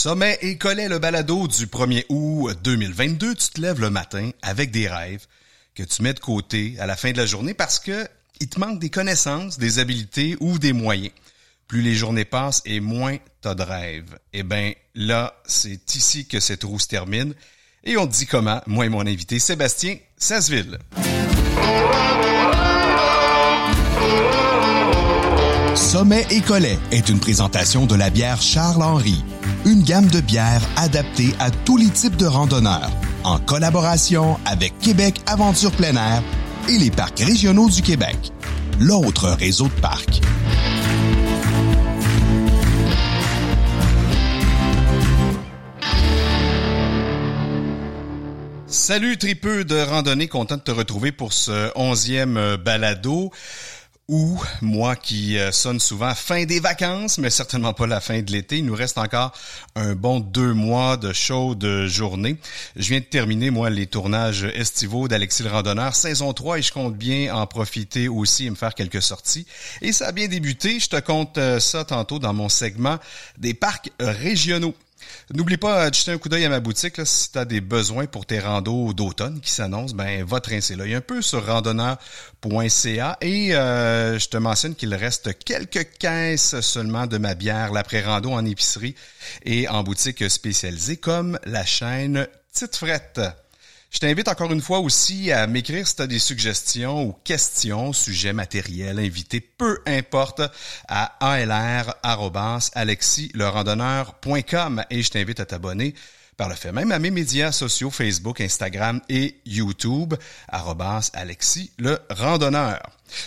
Sommet et collet le balado du 1er août 2022, tu te lèves le matin avec des rêves que tu mets de côté à la fin de la journée parce que il te manque des connaissances, des habiletés ou des moyens. Plus les journées passent et moins t'as de rêves. Eh ben là, c'est ici que cette roue se termine. Et on te dit comment, moi et mon invité Sébastien Sasseville. Sommet et Collet est une présentation de la bière Charles-Henri, une gamme de bières adaptée à tous les types de randonneurs, en collaboration avec Québec Aventure plein air et les parcs régionaux du Québec, l'autre réseau de parcs. Salut tripeux de randonnée, content de te retrouver pour ce onzième balado ou moi qui euh, sonne souvent fin des vacances, mais certainement pas la fin de l'été. Il nous reste encore un bon deux mois de show de journée. Je viens de terminer, moi, les tournages estivaux d'Alexis le Randonneur, saison 3, et je compte bien en profiter aussi et me faire quelques sorties. Et ça a bien débuté. Je te compte euh, ça tantôt dans mon segment des parcs régionaux. N'oublie pas de jeter un coup d'œil à ma boutique si tu as des besoins pour tes randos d'automne qui s'annoncent, ben va trincer là. Il y a un peu sur randonneur.ca et euh, je te mentionne qu'il reste quelques caisses seulement de ma bière, l'après-rando en épicerie et en boutique spécialisée comme la chaîne Tite Frette. Je t'invite encore une fois aussi à m'écrire si tu as des suggestions ou questions, sujets matériels, invités, peu importe, à alr.alexilerandonneur.com et je t'invite à t'abonner par le fait même à mes médias sociaux Facebook, Instagram et YouTube, Alexis le randonneur.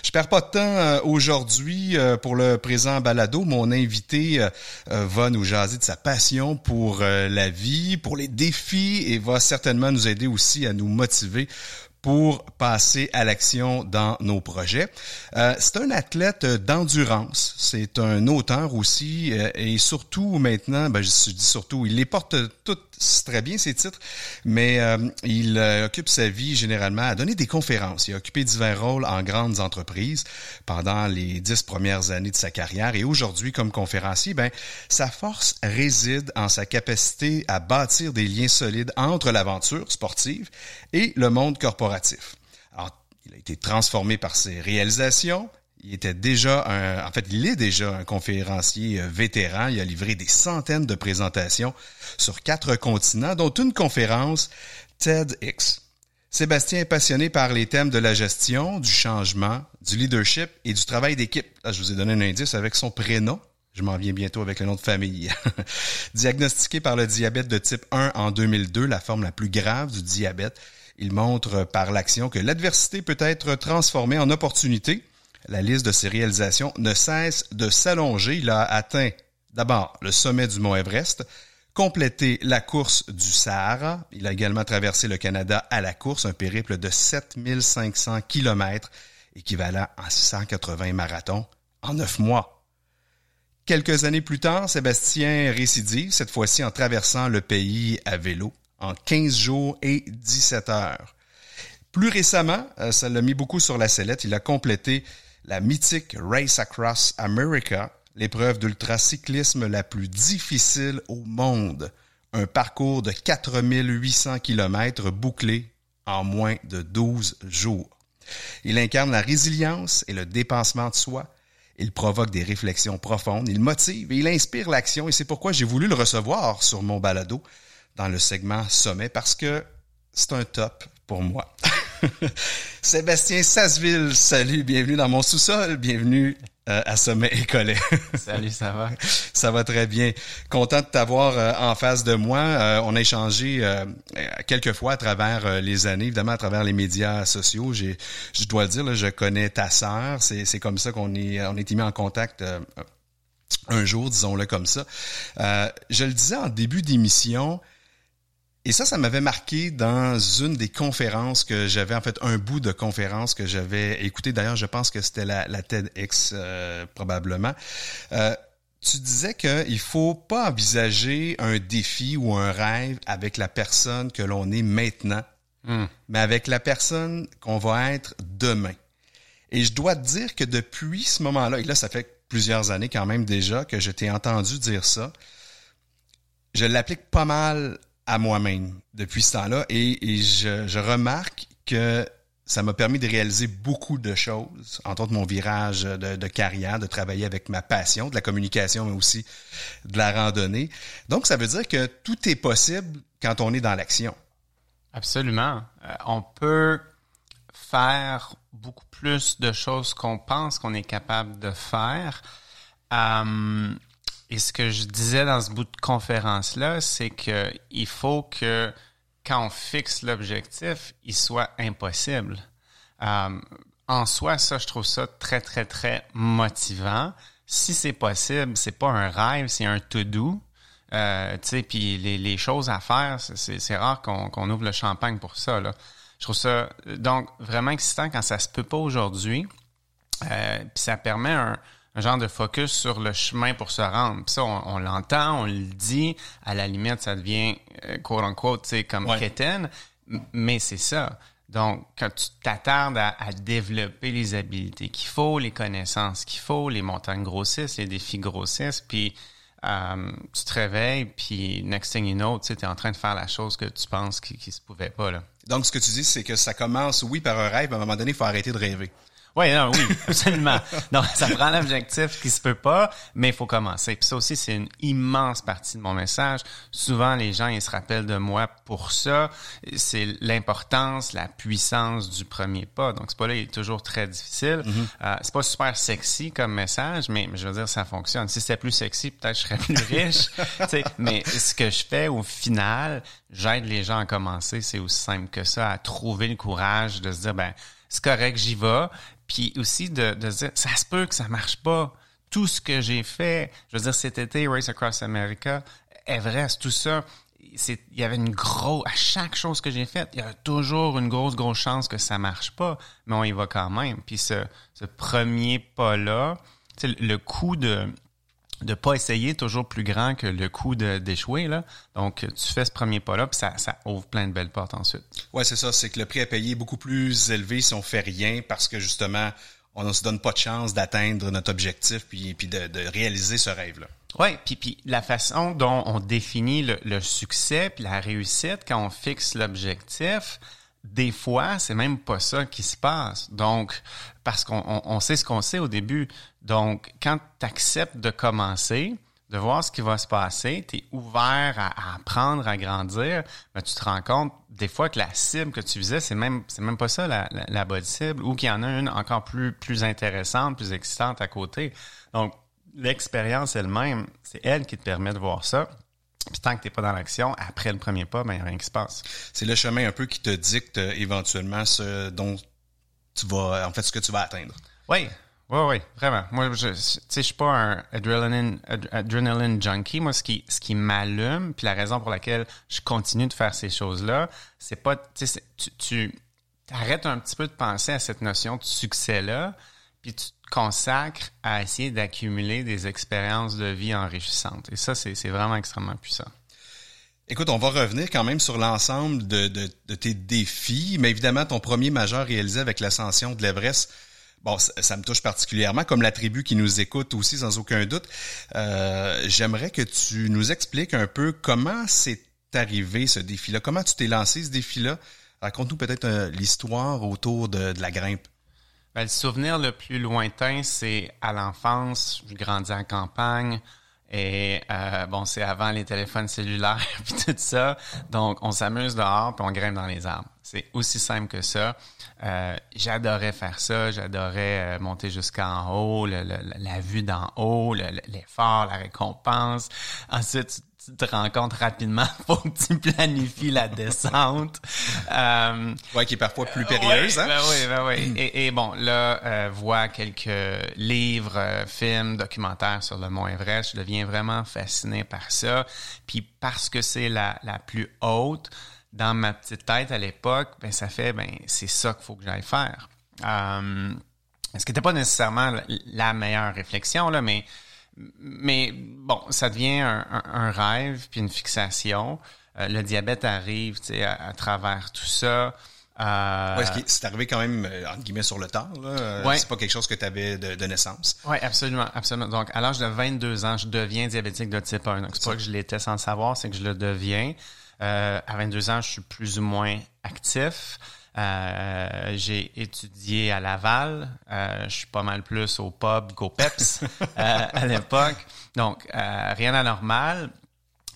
Je perds pas de temps euh, aujourd'hui euh, pour le présent balado. Mon invité euh, va nous jaser de sa passion pour la vie, pour les défis et va certainement nous aider aussi à nous motiver pour passer à l'action dans nos projets. C'est un athlète d'endurance, c'est un auteur aussi et surtout maintenant, ben, je dis surtout, il les porte toutes très bien ces titres, mais euh, il occupe sa vie généralement à donner des conférences. Il a occupé divers rôles en grandes entreprises pendant les dix premières années de sa carrière et aujourd'hui comme conférencier, ben sa force réside en sa capacité à bâtir des liens solides entre l'aventure sportive et le monde corporatif. Il a été transformé par ses réalisations. Il était déjà un, en fait, il est déjà un conférencier euh, vétéran. Il a livré des centaines de présentations sur quatre continents, dont une conférence TEDx. Sébastien est passionné par les thèmes de la gestion, du changement, du leadership et du travail d'équipe. Là, je vous ai donné un indice avec son prénom. Je m'en viens bientôt avec le nom de famille. Diagnostiqué par le diabète de type 1 en 2002, la forme la plus grave du diabète, il montre par l'action que l'adversité peut être transformée en opportunité. La liste de ses réalisations ne cesse de s'allonger. Il a atteint d'abord le sommet du mont Everest, complété la course du Sahara. Il a également traversé le Canada à la course, un périple de 7500 kilomètres, équivalent à 180 marathons en neuf mois. Quelques années plus tard, Sébastien récidive, cette fois-ci en traversant le pays à vélo en 15 jours et 17 heures. Plus récemment, euh, ça l'a mis beaucoup sur la sellette, il a complété la mythique Race Across America, l'épreuve d'ultracyclisme la plus difficile au monde. Un parcours de 4800 km bouclé en moins de 12 jours. Il incarne la résilience et le dépassement de soi. Il provoque des réflexions profondes, il motive et il inspire l'action et c'est pourquoi j'ai voulu le recevoir sur mon balado dans le segment sommet parce que c'est un top pour moi. Sébastien Sasseville, salut, bienvenue dans mon sous-sol, bienvenue euh, à Sommet et Collet. salut, ça va? Ça va très bien. Content de t'avoir euh, en face de moi. Euh, on a échangé quelques fois à travers les années, évidemment à travers les médias sociaux. J'ai, je dois le dire, je connais ta sœur. C'est, c'est comme ça qu'on est, on est mis en contact un jour, disons-le comme ça. je le disais en début d'émission, et ça, ça m'avait marqué dans une des conférences que j'avais, en fait, un bout de conférence que j'avais écouté. D'ailleurs, je pense que c'était la, la TEDx euh, probablement. Euh, tu disais qu'il faut pas envisager un défi ou un rêve avec la personne que l'on est maintenant, hmm. mais avec la personne qu'on va être demain. Et je dois te dire que depuis ce moment-là, et là, ça fait plusieurs années quand même déjà que je t'ai entendu dire ça, je l'applique pas mal à moi-même depuis ce temps-là et, je, remarque que ça m'a permis de réaliser beaucoup de choses, entre autres mon virage de, de, carrière, de travailler avec ma passion, de la communication, mais aussi de la randonnée. Donc, ça veut dire que tout est possible quand on est dans l'action. Absolument. Euh, on peut faire beaucoup plus de choses qu'on pense qu'on est capable de faire. Euh, et ce que je disais dans ce bout de conférence-là, c'est que il faut que quand on fixe l'objectif, il soit impossible. Euh, en soi, ça, je trouve ça très, très, très motivant. Si c'est possible, c'est pas un rêve, c'est un to-do. Euh, puis les, choses à faire, c'est rare qu'on ouvre le champagne pour ça. Je trouve ça donc vraiment excitant quand ça se peut pas aujourd'hui. Euh, puis ça permet un, un genre de focus sur le chemin pour se rendre. Puis ça, on, l'entend, on le dit. À la limite, ça devient euh, quote unquote, tu sais, comme ouais. mais c'est ça. Donc, quand tu t'attardes à, développer les habilités qu'il faut, les connaissances qu'il faut, les montagnes grossissent, les défis grossissent, puis euh, tu te réveilles, puis next thing you know, tu es en train de faire la chose que tu penses qui, qui se pouvait pas. Là. Donc, ce que tu dis, c'est que ça commence, oui, par un rêve, mais à un moment donné, il faut arrêter de rêver. Oui, non, oui, absolument. Donc, ça prend l'objectif qui se peut pas, mais il faut commencer. Puis ça aussi, c'est une immense partie de mon message. Souvent, les gens, ils se rappellent de moi pour ça. C'est l'importance, la puissance du premier pas. Donc, c'est pas là, il est toujours très difficile. Mm-hmm. euh, c'est pas super sexy comme message, mais, je veux dire, ça fonctionne. Si c'était plus sexy, peut-être je serais plus riche. mais ce que je fais au final, j'aide les gens à commencer. C'est aussi simple que ça, à trouver le courage de se dire, ben, c'est correct, j'y vais. Puis aussi de, de dire, ça se peut que ça marche pas. Tout ce que j'ai fait, je veux dire, cet été, Race Across America, Everest, tout ça, il y avait une grosse, à chaque chose que j'ai faite, il y a toujours une grosse, grosse chance que ça marche pas, mais on y va quand même. Puis ce, ce premier pas-là, le coût de, de pas essayer toujours plus grand que le coût d'échouer là. Donc tu fais ce premier pas là puis ça, ça ouvre plein de belles portes ensuite. Ouais, c'est ça, c'est que le prix à payer est beaucoup plus élevé si on fait rien parce que justement on ne se donne pas de chance d'atteindre notre objectif puis puis de, de réaliser ce rêve là. Oui, puis, puis la façon dont on définit le, le succès puis la réussite quand on fixe l'objectif, des fois, c'est même pas ça qui se passe. Donc, parce qu'on on, sait ce qu'on sait au début. Donc, quand tu acceptes de commencer, de voir ce qui va se passer, tu es ouvert à, apprendre, à grandir, mais tu te rends compte des fois que la cible que tu visais, c'est même c'est même pas ça la, la, bonne cible, ou qu'il y en a une encore plus plus intéressante, plus excitante à côté. Donc, l'expérience elle-même, c'est elle qui te permet de voir ça. Puis tant que tu n'es pas dans l'action, après le premier pas, ben, il n'y a rien qui se passe. C'est le chemin un peu qui te dicte euh, éventuellement ce dont tu vas, en fait, ce que tu vas atteindre. Oui, oui, oui, vraiment. Moi, je, je suis pas un adrenaline, adrenaline junkie. Moi, ce qui, ce qui m'allume, puis la raison pour laquelle je continue de faire ces choses-là, c'est pas, tu tu, arrêtes un petit peu de penser à cette notion de succès-là, puis tu te consacres à essayer d'accumuler des expériences de vie enrichissantes. Et ça, c'est vraiment extrêmement puissant. Écoute, on va revenir quand même sur l'ensemble de, de, de, tes défis, mais évidemment, ton premier majeur réalisé avec l'ascension de l'Everest, bon, ça, me touche particulièrement, comme la tribu qui nous écoute aussi, sans aucun doute. Euh, J'aimerais que tu nous expliques un peu comment c'est arrivé ce défi-là, comment tu t'es lancé ce défi-là? Raconte-nous peut-être euh, l'histoire autour de, la grimpe. Ben, le souvenir le plus lointain, c'est à l'enfance. Je grandis en campagne. Et euh, bon, c'est avant les téléphones cellulaires puis tout ça. Donc, on s'amuse dehors puis on grimpe dans les arbres. C'est aussi simple que ça. Euh, j'adorais faire ça. J'adorais euh, monter jusqu'en haut, la vue d'en haut, l'effort, la récompense. Ensuite, tu te rends compte rapidement, faut que tu planifies la descente. euh, ouais, qui est parfois plus périlleuse. hein? Ben oui, ben oui. Et, et bon, là, euh, vois quelques livres, euh, films, documentaires sur le Mont Everest. Je deviens vraiment fasciné par ça. Puis parce que c'est la, la plus haute, dans ma petite tête à l'époque, ben ça fait, ben c'est ça qu'il faut que j'aille faire. Euh, ce qui n'était pas nécessairement la meilleure réflexion là, mais mais bon, ça devient un, rêve puis une fixation. Euh, le diabète arrive, sais, à, travers tout ça. Euh, Ouais, c'est arrivé quand même, euh, entre guillemets, sur le tard. Là. Ouais. C'est pas quelque chose que tu avais de, de naissance. Oui, absolument, absolument. Donc, à l'âge de 22 ans, je deviens diabétique de type 1. Donc, c'est pas que je l'étais sans le savoir, c'est que je le deviens. Euh, à 22 ans, je suis plus ou moins actif. Euh, j'ai étudié à Laval. Euh, je suis pas mal plus au pub qu'au PEPS euh, à l'époque. Donc, euh, rien d'anormal.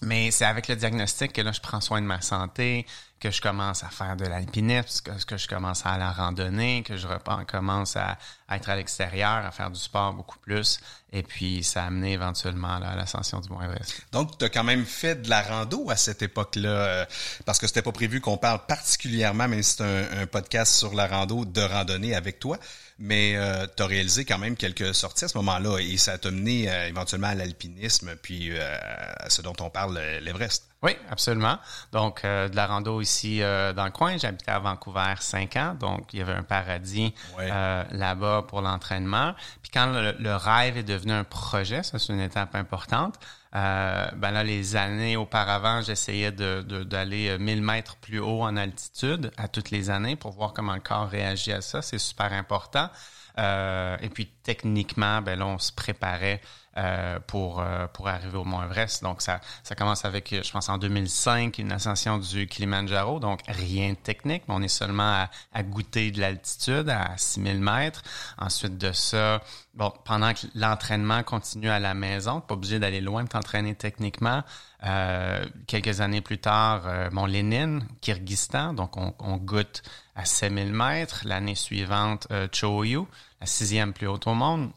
Mais c'est avec le diagnostic que là, je prends soin de ma santé, que je commence à faire de l'alpinisme, que, que je commence à la randonnée, que je commence à, à être à l'extérieur, à faire du sport beaucoup plus. Et puis, ça a amené éventuellement là, à l'ascension du Mont Everest. Donc, tu as quand même fait de la rando à cette époque-là, euh, parce que c'était pas prévu qu'on parle particulièrement, même si c'est un, podcast sur la rando, de randonnée avec toi. Mais tu as réalisé quand même quelques sorties à ce moment-là et ça t'a mené euh, éventuellement à l'alpinisme, puis euh, à ce dont on parle, euh, l'Everest. Oui, absolument. Donc, euh, de la rando ici euh, dans le coin. J'habitais à Vancouver cinq ans, donc il y avait un paradis Ouais. euh, là-bas pour l'entraînement. Puis quand le, le rêve est devenu un projet, ça c'est une étape importante. Ben là, les années auparavant, j'essayais de, de- d'aller euh, 1000 mètres plus haut en altitude à toutes les années pour voir comment le corps réagit à ça. C'est super important. Et puis techniquement, ben là, on se préparait euh, pour euh, pour arriver au Mont Everest. Donc ça ça commence avec, je pense en 2005, une ascension du Kilimanjaro. Donc rien de technique, mais on est seulement à, à goûter de l'altitude à 6000 mètres. Ensuite de ça, bon, pendant que l'entraînement continue à la maison, pas obligé d'aller loin pour t'entraîner techniquement. Euh, quelques années plus tard, euh, Lénine, Kyrgyzstan, donc on, on goûte à 7000 mètres. L'année suivante, euh, Choyu, la sixième plus haute au monde.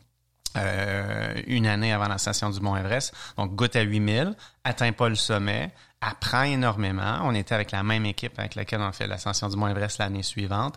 Euh, une année avant la station du Mont Everest. Donc, goûte à 8000, atteint pas le sommet, apprend énormément. On était avec la même équipe avec laquelle on fait l'ascension du Mont Everest l'année suivante.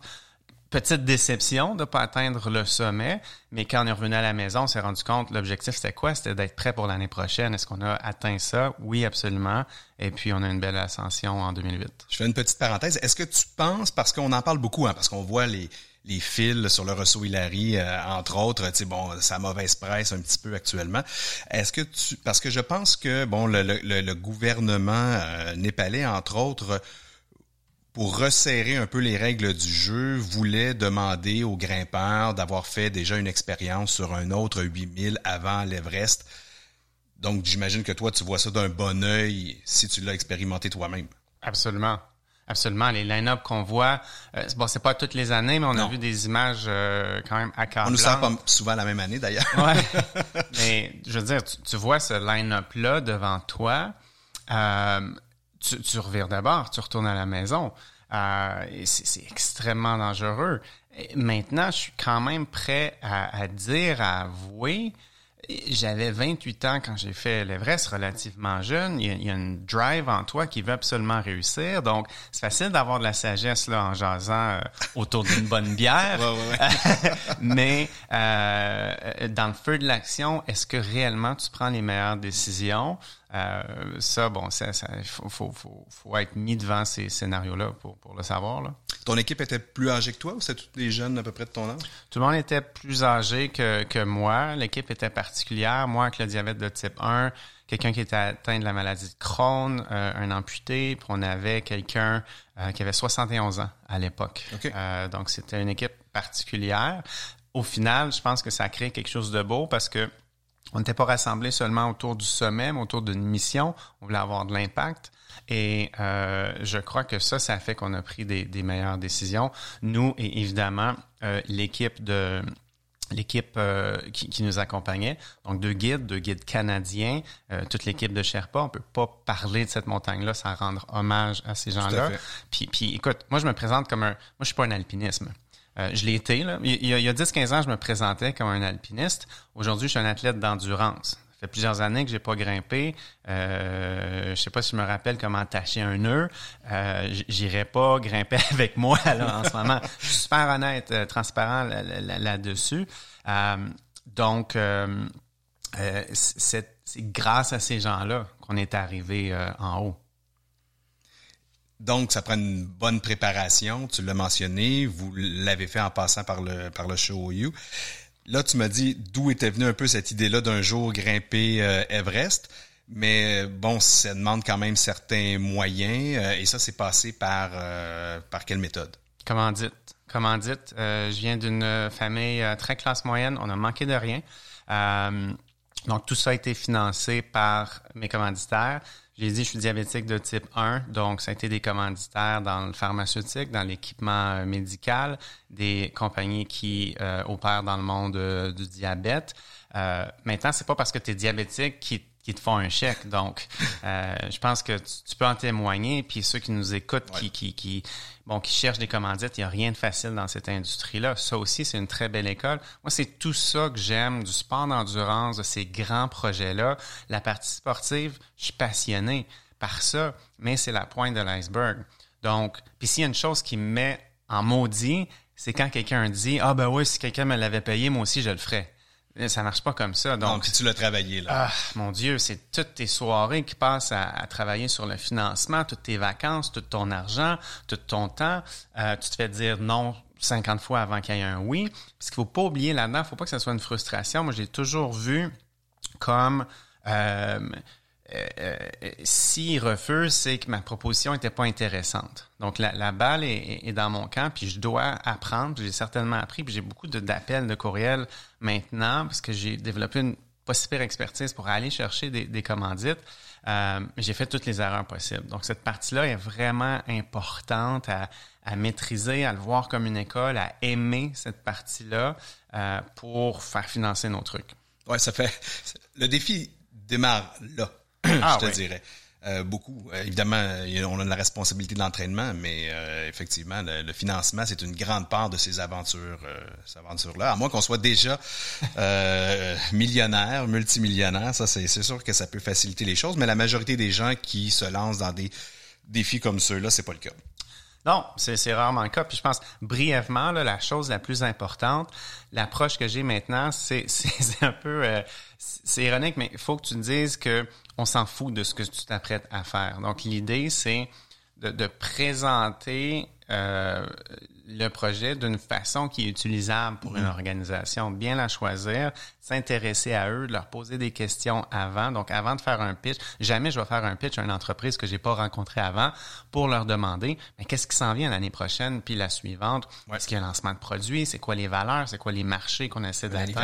Petite déception de ne pas atteindre le sommet, mais quand on est revenu à la maison, on s'est rendu compte, l'objectif c'était quoi? C'était d'être prêt pour l'année prochaine. Est-ce qu'on a atteint ça? Oui, absolument. Et puis, on a une belle ascension en 2008. Je fais une petite parenthèse. Est-ce que tu penses, parce qu'on en parle beaucoup, hein, parce qu'on voit les, les fils sur le Rousseau Hillary, euh, entre autres, tu sais, bon, sa mauvaise presse un petit peu actuellement. Est-ce que tu, parce que je pense que, bon, le, le, le- gouvernement euh, népalais, entre autres, pour resserrer un peu les règles du jeu, voulait demander aux grimpeurs d'avoir fait déjà une expérience sur un autre 8000 avant l'Everest. Donc, j'imagine que toi, tu vois ça d'un bon œil si tu l'as expérimenté toi-même. Absolument. Absolument. Les line-up qu'on voit, euh, bon, c'est pas toutes les années, mais on Non. a vu des images euh, quand même On accablantes. nous sort pas souvent la même année, d'ailleurs. Ouais. Mais je veux dire, tu, tu vois ce line-up-là devant toi, euh, tu, tu revires d'abord, tu retournes à la maison. C'est c'est extrêmement dangereux. Et maintenant, je suis quand même prêt à, à dire, à avouer, j'avais 28 ans quand j'ai fait l'Everest, relativement jeune. Il y, a, il y a une drive en toi qui veut absolument réussir. Donc, c'est facile d'avoir de la sagesse là en jasant euh, autour d'une bonne bière. Ouais, ouais, ouais. Mais euh, dans le feu de l'action, est-ce que réellement tu prends les meilleures décisions? Euh, ça, bon, ça, ça, faut, faut, faut, faut être mis devant ces scénarios-là pour, pour le savoir. Là. Ton équipe était plus âgée que toi ou c'était tous des jeunes à peu près de ton âge? Tout le monde était plus âgé que, que moi. L'équipe était particulière. Moi, avec le diabète de type 1, quelqu'un qui était atteint de la maladie de Crohn, euh, un amputé, puis on avait quelqu'un euh, qui avait 71 ans à l'époque. OK. Euh, donc, c'était une équipe particulière. Au final, je pense que ça a créé quelque chose de beau parce que on n'était pas rassemblés seulement autour du sommet, mais autour d'une mission. On voulait avoir de l'impact. Et euh, je crois que ça, ça fait qu'on a pris des, des meilleures décisions. Nous et évidemment euh, l'équipe de l'équipe euh, qui, qui nous accompagnait, donc deux guides, deux guides canadiens, euh, toute l'équipe de Sherpa. On peut pas parler de cette montagne-là sans rendre hommage à ces gens-là. Puis, puis écoute, moi je me présente comme un, moi je suis pas un alpinisme. Euh, je l'ai été. Là. Il, y a, il y a 10-15 ans, je me présentais comme un alpiniste. Aujourd'hui, je suis un athlète d'endurance. Ça fait plusieurs années que j'ai pas grimpé. Euh, je sais pas si je me rappelle comment attacher un nœud. Euh, J'irai pas grimper avec moi là, en ce moment. Je suis super honnête, euh, transparent là- là- là- là-dessus. Euh, donc, euh, c'est grâce à ces gens-là qu'on est arrivé en haut. Donc, ça prend une bonne préparation. Tu l'as mentionné. Vous l'avez fait en passant par le, show You. Là, tu m'as dit d'où était venue un peu cette idée-là d'un jour grimper euh, Everest. Mais bon, ça demande quand même certains moyens. euh, et ça, c'est passé par, euh, quelle méthode? Commandite. Commandite. Euh, je viens d'une famille euh, très classe moyenne. On a manqué de rien. Euh, donc, tout ça a été financé par mes commanditaires. J'ai dit, je suis diabétique de type 1, donc ça a été des commanditaires dans le pharmaceutique, dans l'équipement médical, des compagnies qui opèrent dans le monde du diabète. Euh, maintenant, c'est pas parce que tu es diabétique qui qui te font un chèque. Donc, euh, je pense que tu, peux en témoigner. Puis ceux qui nous écoutent, qui, qui, qui, bon, qui cherchent des commandites, il n'y a rien de facile dans cette industrie-là. Ça aussi, c'est une très belle école. Moi, c'est tout ça que j'aime, du sport d'endurance, de ces grands projets-là. La partie sportive, je suis passionné par ça, mais c'est la pointe de l'iceberg. Donc, puis s'il y a une chose qui me met en maudit, c'est quand quelqu'un dit, ah ben oui, si quelqu'un me l'avait payé, moi aussi, je le ferais. Ça marche pas comme ça. Donc, si tu l'as travaillé, là. Ah, mon Dieu, c'est toutes tes soirées qui passent à, travailler sur le financement, toutes tes vacances, tout ton argent, tout ton temps. Euh, tu te fais dire non 50 fois avant qu'il y ait un oui. Ce qu'il faut pas oublier là-dedans, faut pas que ça soit une frustration. Moi, j'ai toujours vu comme euh, euh, euh, s'il refuse, c'est que ma proposition n'était pas intéressante. Donc, la, balle est, dans mon camp, puis je dois apprendre. J'ai certainement appris, puis j'ai beaucoup d'appels, de, courriels maintenant, parce que j'ai développé une pas super expertise pour aller chercher des, commandites. Euh, j'ai fait toutes les erreurs possibles. Donc, cette partie-là est vraiment importante à, maîtriser, à le voir comme une école, à aimer cette partie-là pour faire financer nos trucs. Ouais, ça fait... Le défi démarre là. Ah je te dirais. Euh, beaucoup. Euh, évidemment, on a la responsabilité de l'entraînement, mais euh, effectivement, le, financement, c'est une grande part de ces aventures, ces aventures-là. À moins qu'on soit déjà millionnaire, multimillionnaire, ça, c'est sûr que ça peut faciliter les choses, mais la majorité des gens qui se lancent dans des défis comme ceux-là, c'est pas le cas. Non, c'est rarement le cas. Puis je pense, brièvement, là, la chose la plus importante, l'approche que j'ai maintenant, c'est un peu... Euh, c'est ironique, mais il faut que tu te dises que on s'en fout de ce que tu t'apprêtes à faire. Donc, l'idée, c'est de, de, présenter euh, le projet d'une façon qui est utilisable pour une mm-hmm. organisation, bien la choisir, s'intéresser à eux, leur poser des questions avant. Donc, avant de faire un pitch, jamais je vais faire un pitch à une entreprise que j'ai pas rencontrée avant pour leur demander, mais qu'est-ce qui s'en vient l'année prochaine puis la suivante? Est-ce qu'il y a un lancement de produits? C'est quoi les valeurs? C'est quoi les marchés qu'on essaie d'atteindre?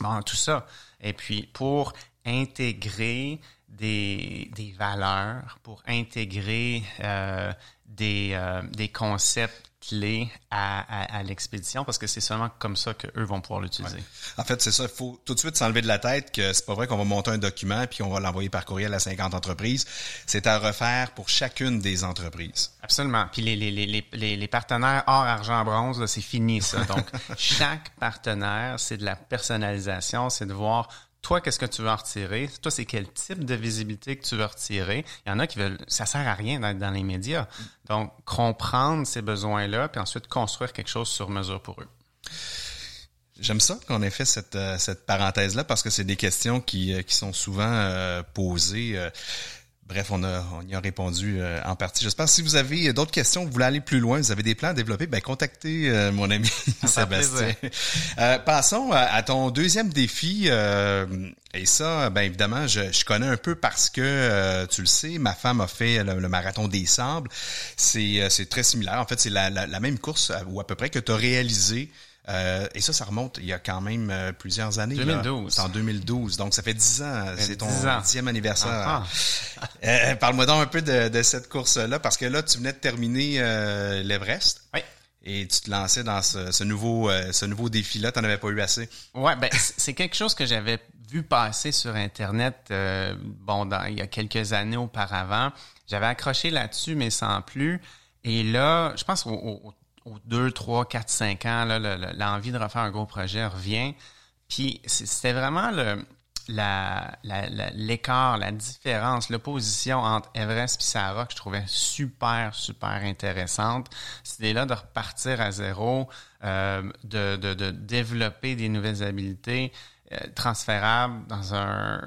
Bon, tout ça. Et puis, pour intégrer des, des valeurs, pour intégrer euh, des, euh, des concepts clés à, à, l'expédition parce que c'est seulement comme ça qu'eux vont pouvoir l'utiliser. En fait, c'est ça. Il faut tout de suite s'enlever de la tête que c'est pas vrai qu'on va monter un document puis on va l'envoyer par courriel à 50 entreprises. C'est à refaire pour chacune des entreprises. Absolument. Puis les, les, les, les, partenaires hors argent bronze, c'est fini ça. Donc, chaque partenaire, c'est de la personnalisation, c'est de voir toi, qu'est-ce que tu veux en retirer? Toi, c'est quel type de visibilité que tu veux retirer? Il y en a qui veulent, ça sert à rien d'être dans les médias. Donc, comprendre ces besoins-là, puis ensuite construire quelque chose sur mesure pour eux. J'aime ça qu'on ait fait cette, euh, parenthèse-là parce que c'est des questions qui, euh, sont souvent euh, posées. Bref, on, a, on y a répondu euh, en partie. J'espère si vous avez d'autres questions, vous voulez aller plus loin, vous avez des plans à développer, ben contactez euh, mon ami Sébastien. Euh, passons à, ton deuxième défi. et ça, ben évidemment, je, connais un peu parce que tu le sais, ma femme a fait le, marathon des sables. C'est très similaire. En fait, c'est la, la, même course ou à peu près que tu as réalisé euh, et ça, ça remonte il y a quand même euh, plusieurs années. 2012. C'est en 2012. Donc, ça fait dix ans. C'est ton dixième anniversaire. Ah, ah. Euh, parle-moi donc un peu de, cette course-là, parce que là, tu venais de terminer l'Everest. Oui. Et tu te lançais dans ce, nouveau, ce nouveau défi-là. Tu n'en avais pas eu assez. Ouais, ben, c'est quelque chose que j'avais vu passer sur Internet, bon, il y a quelques années auparavant. J'avais accroché là-dessus, mais sans plus. Et là, je pense au, au aux 2, 3, 4, 5 ans, l'envie de refaire un gros projet revient. Puis c'était vraiment le, la, l'écart, la, différence, l'opposition entre Everest et Sahara que je trouvais super, super intéressante. C'était là de repartir à zéro, euh, de, de, de, développer des nouvelles habiletés. Euh, transférable dans un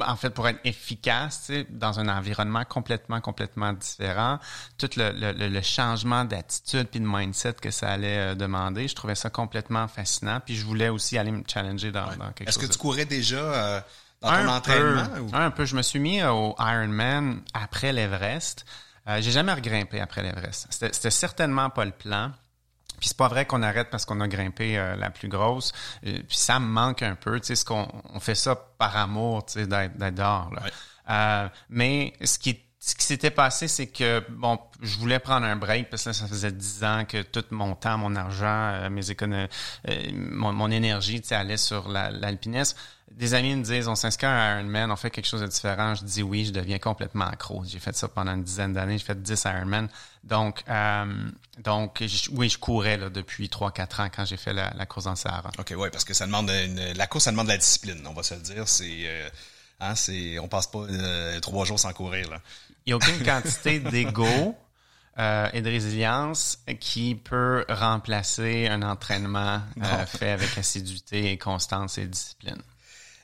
en fait pour être efficace dans un environnement complètement complètement différent. Tout le, le, changement d'attitude puis de mindset que ça allait euh, demander je trouvais ça complètement fascinant. Puis je voulais aussi aller me challenger dans, quelque chose est-ce que tu courais déjà euh, dans ton entraînement un peu. Je me suis mis au Ironman après l'Everest. Euh, j'ai jamais regrimpé après l'Everest. C'était c'était certainement pas le plan. Puis c'est pas vrai qu'on arrête parce qu'on a grimpé euh, la plus grosse. Euh, puis ça me manque un peu. Tu sais, ce qu'on on fait ça par amour, tu sais, d'être dehors. Là. Ouais. Euh, mais ce qui ce qui s'était passé, c'est que bon, je voulais prendre un break parce que ça faisait dix ans que tout mon temps, mon argent, euh, mes économies, mon, mon énergie, tu sais, allait sur la- l'alpinisme. Des amis me disent, on s'inscrit à un Ironman, on fait quelque chose de différent. Je dis oui, je deviens complètement accro. J'ai fait ça pendant une dizaine d'années. J'ai fait 10 Ironman. Donc, euh, donc je- oui, je courais là, depuis 3-4 ans quand j'ai fait la, la course en Sahara. OK, ouais, parce que ça demande une- la course, ça demande de la discipline, on va se le dire. C'est, euh, hein, on passe pas euh, trois jours sans courir, là. Il n'y a aucune quantité d'ego euh, et de résilience qui peut remplacer un entraînement euh, fait avec assiduité et constance et discipline.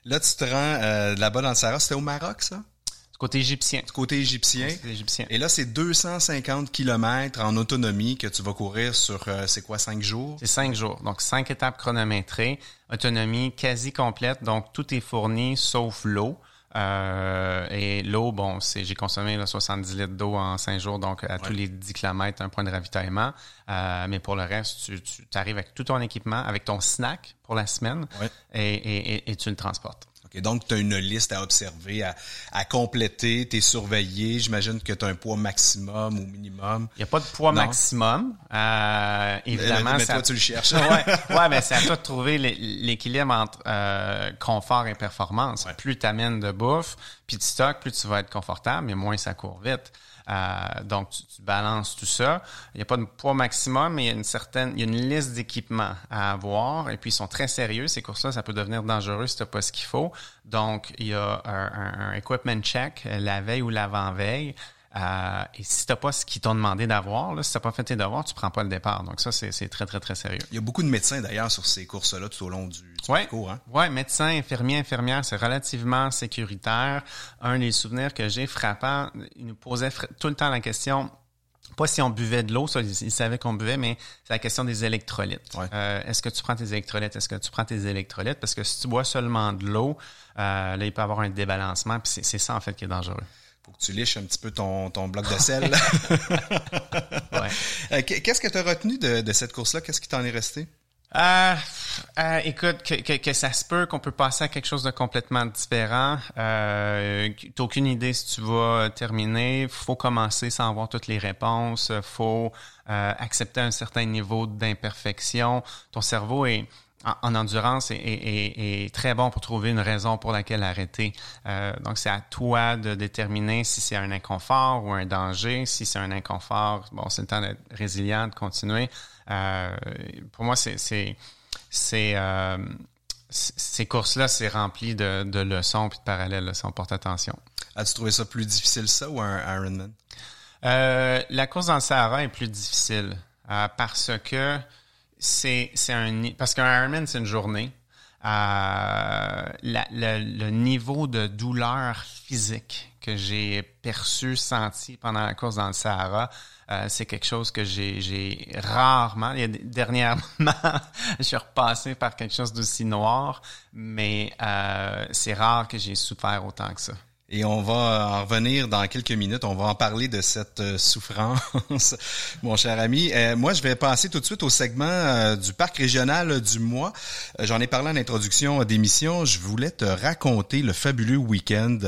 Là, tu te rends euh, là-bas dans le Sahara. C'était au Maroc, ça? Du côté égyptien. Du côté égyptien. Du côté égyptien. Et là, c'est 250 kilomètres en autonomie que tu vas courir sur, euh, c'est quoi, cinq jours? C'est cinq jours. Donc, cinq étapes chronométrées, autonomie quasi complète. Donc, tout est fourni sauf l'eau. Euh, et l'eau, bon, c'est j'ai consommé là, 70 litres d'eau en cinq jours, donc à tous les 10 km, un point de ravitaillement. Euh, mais pour le reste, tu, tu arrives avec tout ton équipement, avec ton snack pour la semaine, Ouais. et, et, et, et tu le transportes. OK, donc, tu as une liste à observer, à, à compléter, tu es surveillé. J'imagine que tu as un poids maximum ou minimum. Il n'y a pas de poids Non. maximum. Euh, évidemment, mais ça- toi, tu le cherches. ouais, ouais, mais c'est à toi de trouver l'é- l'équilibre entre euh, confort et performance. Ouais. Plus tu amènes de bouffe, puis de stock, plus tu vas être confortable, mais moins ça court vite. Donc, tu, tu balances tout ça. Il n'y a pas de poids maximum, mais il y a une certaine, il y a une liste d'équipements à avoir. Et puis, ils sont très sérieux. Ces courses-là, ça peut devenir dangereux si tu n'as pas ce qu'il faut. Donc, il y a un, un- un equipment check euh, la veille ou l'avant-veille. Euh, et si tu n'as pas ce qu'ils t'ont demandé d'avoir, là, si tu n'as pas fait tes devoirs, tu prends pas le départ. Donc, ça, c'est c'est très, très, très sérieux. Il y a beaucoup de médecins, d'ailleurs, sur ces courses-là tout au long du, du Ouais. parcours. Hein? Ouais, médecin, infirmier, infirmière, c'est relativement sécuritaire. Un des souvenirs que j'ai frappant, il nous posait fr- tout le temps la question, pas si on buvait de l'eau, ça, il, il savait qu'on buvait, mais c'est la question des électrolytes. Ouais. Euh, Est-ce que tu prends tes électrolytes? Est-ce que tu prends tes électrolytes? Parce que si tu bois seulement de l'eau, euh, là, il peut y avoir un débalancement, puis c'est- c'est ça, en fait, qui est dangereux. Faut que tu liches un petit peu ton, ton bloc de sel. Ouais. Euh, qu- Qu'est-ce que tu as retenu de, de cette course-là? Qu'est-ce qui t'en est resté? Euh, euh, écoute, que, que, que ça se peut qu'on peut passer à quelque chose de complètement différent. Euh, T'as aucune idée si tu vas terminer. Faut commencer sans avoir toutes les réponses. Faut euh, accepter un certain niveau d'imperfection. Ton cerveau est en, en endurance est, est- est- est très bon pour trouver une raison pour laquelle arrêter. Euh, donc, c'est à toi de déterminer si c'est un inconfort ou un danger. Si c'est un inconfort, bon, c'est le temps d'être résilient, de continuer. Euh, pour moi, c'est euh, ces courses-là, c'est rempli de, de leçons puis de parallèles. Là, si on porte attention. As-tu trouvé ça plus difficile, ça, ou un Ironman? Euh, la course dans le Sahara est plus difficile euh, parce que c'est un parce qu'un Ironman c'est une journée. Euh, le, niveau de douleur physique que j'ai perçu, senti pendant la course dans le Sahara, euh, c'est quelque chose que j'ai rarement. Dernièrement, je suis repassé par quelque chose d'aussi noir, mais euh, c'est rare que j'ai souffert autant que ça. Et on va en revenir dans quelques minutes. On va en parler de cette euh, souffrance, mon cher ami. Euh, moi, je vais passer tout de suite au segment euh, du parc régional du mois. Euh, J'en ai parlé en introduction d'émission. Je voulais te raconter le fabuleux week-end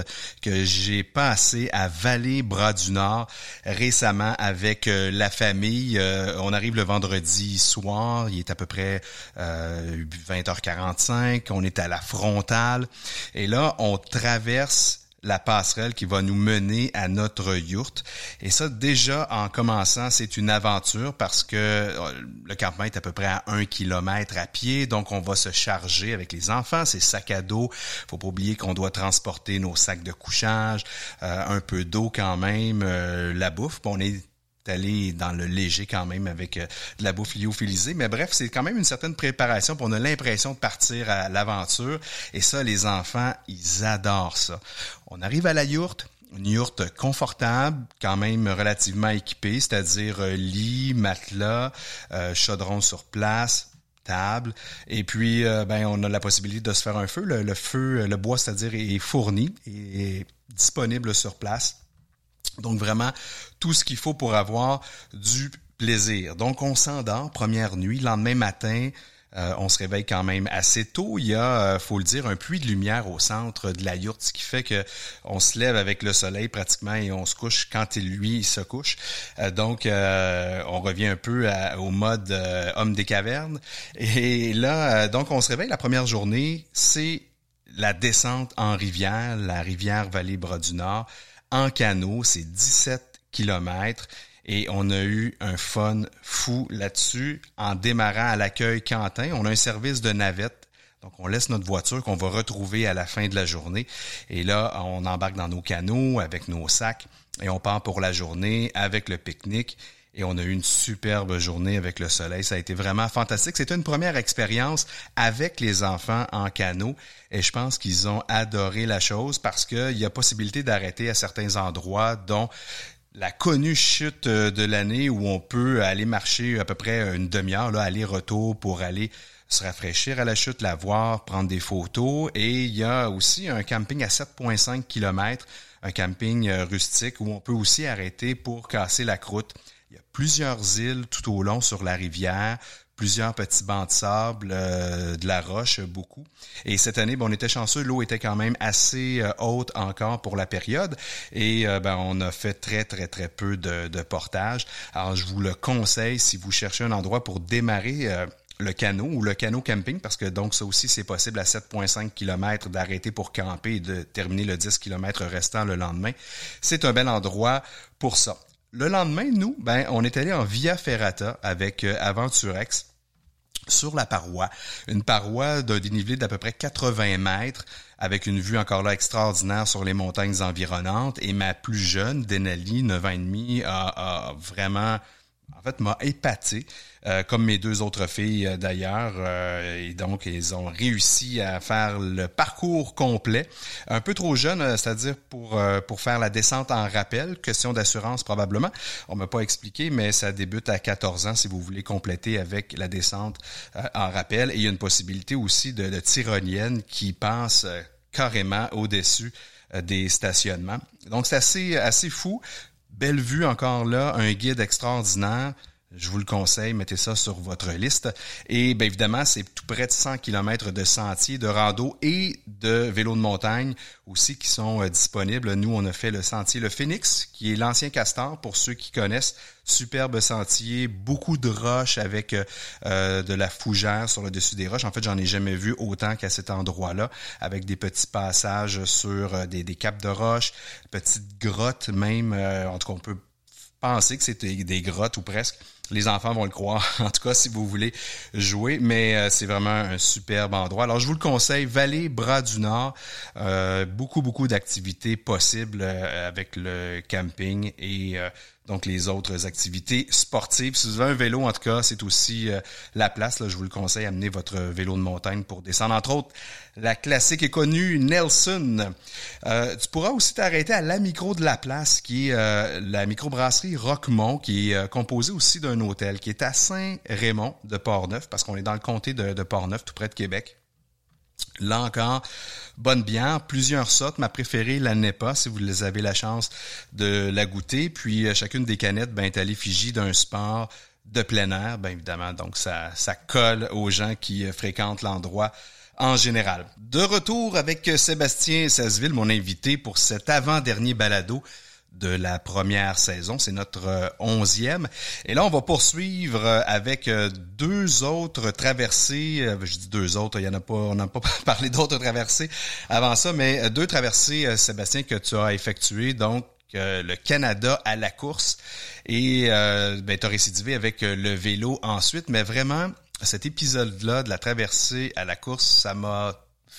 que j'ai passé à Vallée-Bras-du-Nord récemment avec euh, la famille. Euh, on arrive le vendredi soir. Il est à peu près euh, 20h45. On est à la frontale. Et là, on traverse la passerelle qui va nous mener à notre yourte. Et ça, déjà, en commençant, c'est une aventure parce que euh, le campement est à peu près à un kilomètre à pied, donc on va se charger avec les enfants, c'est sac à dos. Faut pas oublier qu'on doit transporter nos sacs de couchage, euh, un peu d'eau quand même, euh, la bouffe. On est aller dans le léger quand même avec euh, de la bouffe lyophilisée. Mais bref, c'est quand même une certaine préparation. Puis on l'impression de partir à l'aventure. Et ça, les enfants, ils adorent ça. On arrive à la yourte. Une yourte confortable, quand même relativement équipée, c'est-à-dire euh, lit, matelas, euh, chaudron sur place, table. Et puis, ben, on a la possibilité de se faire un feu. Le, feu, le bois, c'est-à-dire, est fourni et disponible sur place. Donc vraiment tout ce qu'il faut pour avoir du plaisir. Donc on s'endort, première nuit, lendemain matin, euh, on se réveille quand même assez tôt. Il y a, euh, faut le dire, un puits de lumière au centre de la yourte, ce qui fait que on se lève avec le soleil pratiquement et on se couche quand il lui se couche. Euh, donc, on revient un peu au mode homme des cavernes. Et là, donc, on se réveille la première journée, c'est la descente en rivière, la rivière Vallée-Bras du Nord, en canot, c'est 17 kilomètres. Et on a eu un fun fou là-dessus en démarrant à l'accueil Quentin. On a un service de navette. Donc, on laisse notre voiture qu'on va retrouver à la fin de la journée. Et là, on embarque dans nos canaux avec nos sacs et on part pour la journée avec le pique-nique. Et on a eu une superbe journée avec le soleil. Ça a été vraiment fantastique. C'était une première expérience avec les enfants en canot. Et je pense qu'ils ont adoré la chose parce qu'il y a possibilité d'arrêter à certains endroits, dont la connue chute euh, de l'année où on peut aller marcher à peu près une demi-heure, là, aller-retour pour aller se rafraîchir à la chute, la voir, prendre des photos. Et il y a aussi un camping à 7,5 km, un camping euh, rustique où on peut aussi arrêter pour casser la croûte. Plusieurs îles tout au long sur la rivière, plusieurs petits bancs de sable, euh, de la roche, beaucoup. Et cette année, bon, on était chanceux, l'eau était quand même assez euh, haute encore pour la période. Et euh, ben, on a fait très, très, très peu de, de portage. Alors, je vous le conseille si vous cherchez un endroit pour démarrer le canot ou le canot camping, parce que donc ça aussi, c'est possible à 7,5 km d'arrêter pour camper et de terminer le 10 km restant le lendemain. C'est un bel endroit pour ça. Le lendemain, nous, ben, on est allé en Via Ferrata avec Aventurex sur la paroi. Une paroi d'un dénivelé d'à peu près 80 mètres avec une vue encore là extraordinaire sur les montagnes environnantes. Et ma plus jeune, Denali, 9 ans et demi, a, a vraiment, en fait, m'a épaté. Euh, comme mes deux autres filles euh, d'ailleurs. Euh, et donc, ils ont réussi à faire le parcours complet. Un peu trop jeune, c'est-à-dire pour, pour faire la descente en rappel. Question d'assurance probablement. On m'a pas expliqué, mais ça débute à 14 ans si vous voulez compléter avec la descente en rappel. Et il y a une possibilité aussi de, de tyrolienne qui passe carrément au-dessus des stationnements. Donc, c'est assez, assez fou. Belle vue encore là, un guide extraordinaire. Je vous le conseille, mettez ça sur votre liste. Et bien évidemment, c'est tout près de 100 km de sentiers, de rando et de vélos de montagne aussi qui sont euh, disponibles. Nous, on a fait le sentier Le Phoenix, qui est l'ancien Castor, pour ceux qui connaissent. Superbe sentier, beaucoup de roches avec euh, euh, de la fougère sur le dessus des roches. En fait, j'en ai jamais vu autant qu'à cet endroit-là, avec des petits passages sur des, des capes de roches, petites grottes même. en tout cas, on peut penser que c'était des grottes ou presque les enfants vont le croire, en tout cas si vous voulez jouer, mais euh, c'est vraiment un superbe endroit. Alors je vous le conseille, Vallée Bras du Nord, euh, beaucoup beaucoup d'activités possibles euh, avec le camping et donc les autres activités sportives. Si vous avez un vélo, en tout cas, c'est aussi la place. Là, je vous le conseille, amener votre vélo de montagne pour descendre. Entre autres, la classique et connue Nelson. Tu pourras aussi t'arrêter à la micro de la place, qui est la microbrasserie Roquemont, qui est composée aussi d'un hôtel, qui est à Saint-Raymond de Portneuf, parce qu'on est dans le comté de, Portneuf, tout près de Québec. Là encore, bonne bière, plusieurs sortes. Ma préférée, la NEPA, si vous avez la chance de la goûter. Puis euh, chacune des canettes ben, est à l'effigie d'un sport de plein air, bien évidemment. Donc ça, ça colle aux gens qui euh, fréquentent l'endroit en général. De retour avec Sébastien Sasseville, mon invité pour cet avant-dernier balado de la première saison. C'est notre euh, onzième. Et là, on va poursuivre euh, avec euh, deux autres traversées. Je dis deux autres, il y en a pas, on n'a pas parlé d'autres traversées avant ça, mais deux traversées, Sébastien, que tu as effectuées. Donc, le Canada à la course et ben, tu as récidivé avec le vélo ensuite. Mais vraiment, cet épisode-là de la traversée à la course, ça m'a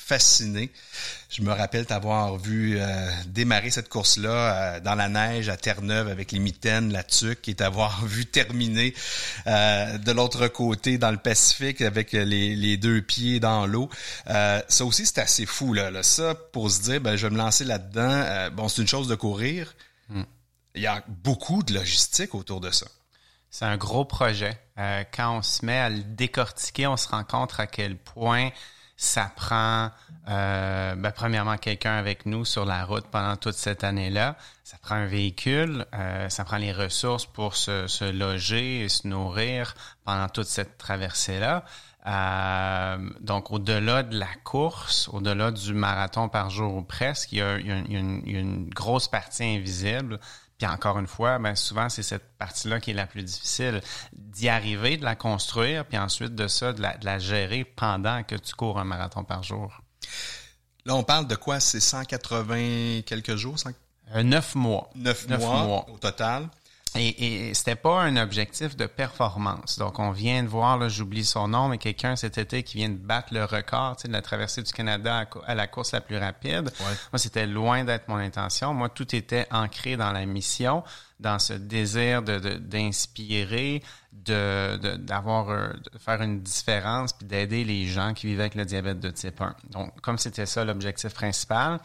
fasciné. Je me rappelle t'avoir vu euh, démarrer cette course-là euh, dans la neige à Terre-Neuve avec les mitaines, la tuque, et t'avoir vu terminer euh, de l'autre côté dans le Pacifique avec les, deux pieds dans l'eau. ça aussi, c'est assez fou. Là, Ça, pour se dire, ben, je vais me lancer là-dedans. bon, c'est une chose de courir. Hmm. Il y a beaucoup de logistique autour de ça. C'est un gros projet. quand on se met à le décortiquer, on se rend compte à quel point ça prend, euh, ben, premièrement, quelqu'un avec nous sur la route pendant toute cette année-là. Ça prend un véhicule, euh, ça prend les ressources pour se, se, loger et se nourrir pendant toute cette traversée-là. Euh, donc, au-delà de la course, au-delà du marathon par jour ou presque, il y a, il y a, une, il y a une, grosse partie invisible. Puis encore une fois, ben souvent, c'est cette partie-là qui est la plus difficile. D'y arriver, de la construire, puis ensuite de ça, de la, de la gérer pendant que tu cours un marathon par jour. Là, on parle de quoi? C'est 180 quelques jours? 100... Euh, neuf mois. Neuf, mois, au total. Et, et c'était pas un objectif de performance. Donc, on vient de voir, là, j'oublie son nom, mais quelqu'un cet été qui vient de battre le record tu sais, de la traversée du Canada à, la course la plus rapide. Ouais. Moi, c'était loin d'être mon intention. Moi, tout était ancré dans la mission, dans ce désir de, d'inspirer, de, de, d'avoir, de faire une différence, puis d'aider les gens qui vivaient avec le diabète de type 1. Donc, comme c'était ça l'objectif principal,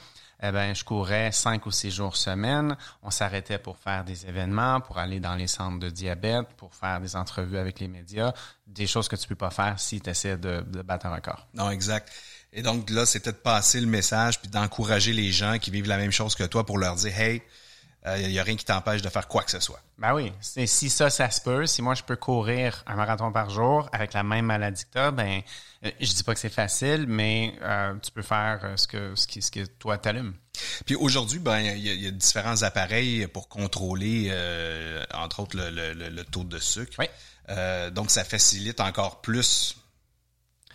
eh ben, je courais cinq ou six jours semaine. On s'arrêtait pour faire des événements, pour aller dans les centres de diabète, pour faire des entrevues avec les médias, des choses que tu peux pas faire si tu essaies de, battre un record. Non, exact. Et donc là, c'était de passer le message puis d'encourager les gens qui vivent la même chose que toi pour leur dire, hey, il euh, n'y a rien qui t'empêche de faire quoi que ce soit. Ben oui. Si ça, ça se peut, si moi je peux courir un marathon par jour avec la même maladie que toi, ben euh, je dis pas que c'est facile, mais euh, tu peux faire ce que ce qui ce que toi t'allumes. Puis aujourd'hui, ben il y, y, a différents appareils pour contrôler, euh, entre autres le, le, le, taux de sucre. Oui. donc ça facilite encore plus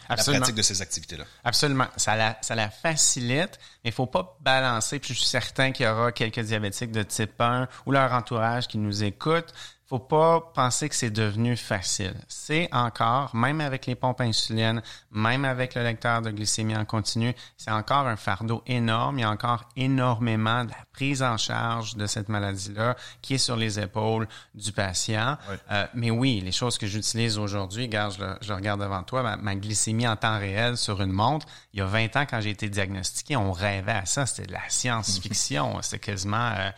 Absolument. la pratique de ces activités-là. Absolument. Ça la, ça la facilite, mais il faut pas balancer. Puis je suis certain qu'il y aura quelques diabétiques de type 1 ou leur entourage qui nous écoutent faut pas penser que c'est devenu facile. C'est encore, même avec les pompes insulines, même avec le lecteur de glycémie en continu, c'est encore un fardeau énorme. Il y a encore énormément de la prise en charge de cette maladie-là qui est sur les épaules du patient. Oui. Euh, mais oui, les choses que j'utilise aujourd'hui, regarde, je, le, je regarde devant toi, ma, ma, glycémie en temps réel sur une montre, il y a 20 ans, quand j'ai été diagnostiqué, on rêvait à ça. C'était de la science-fiction. C'était quasiment, euh,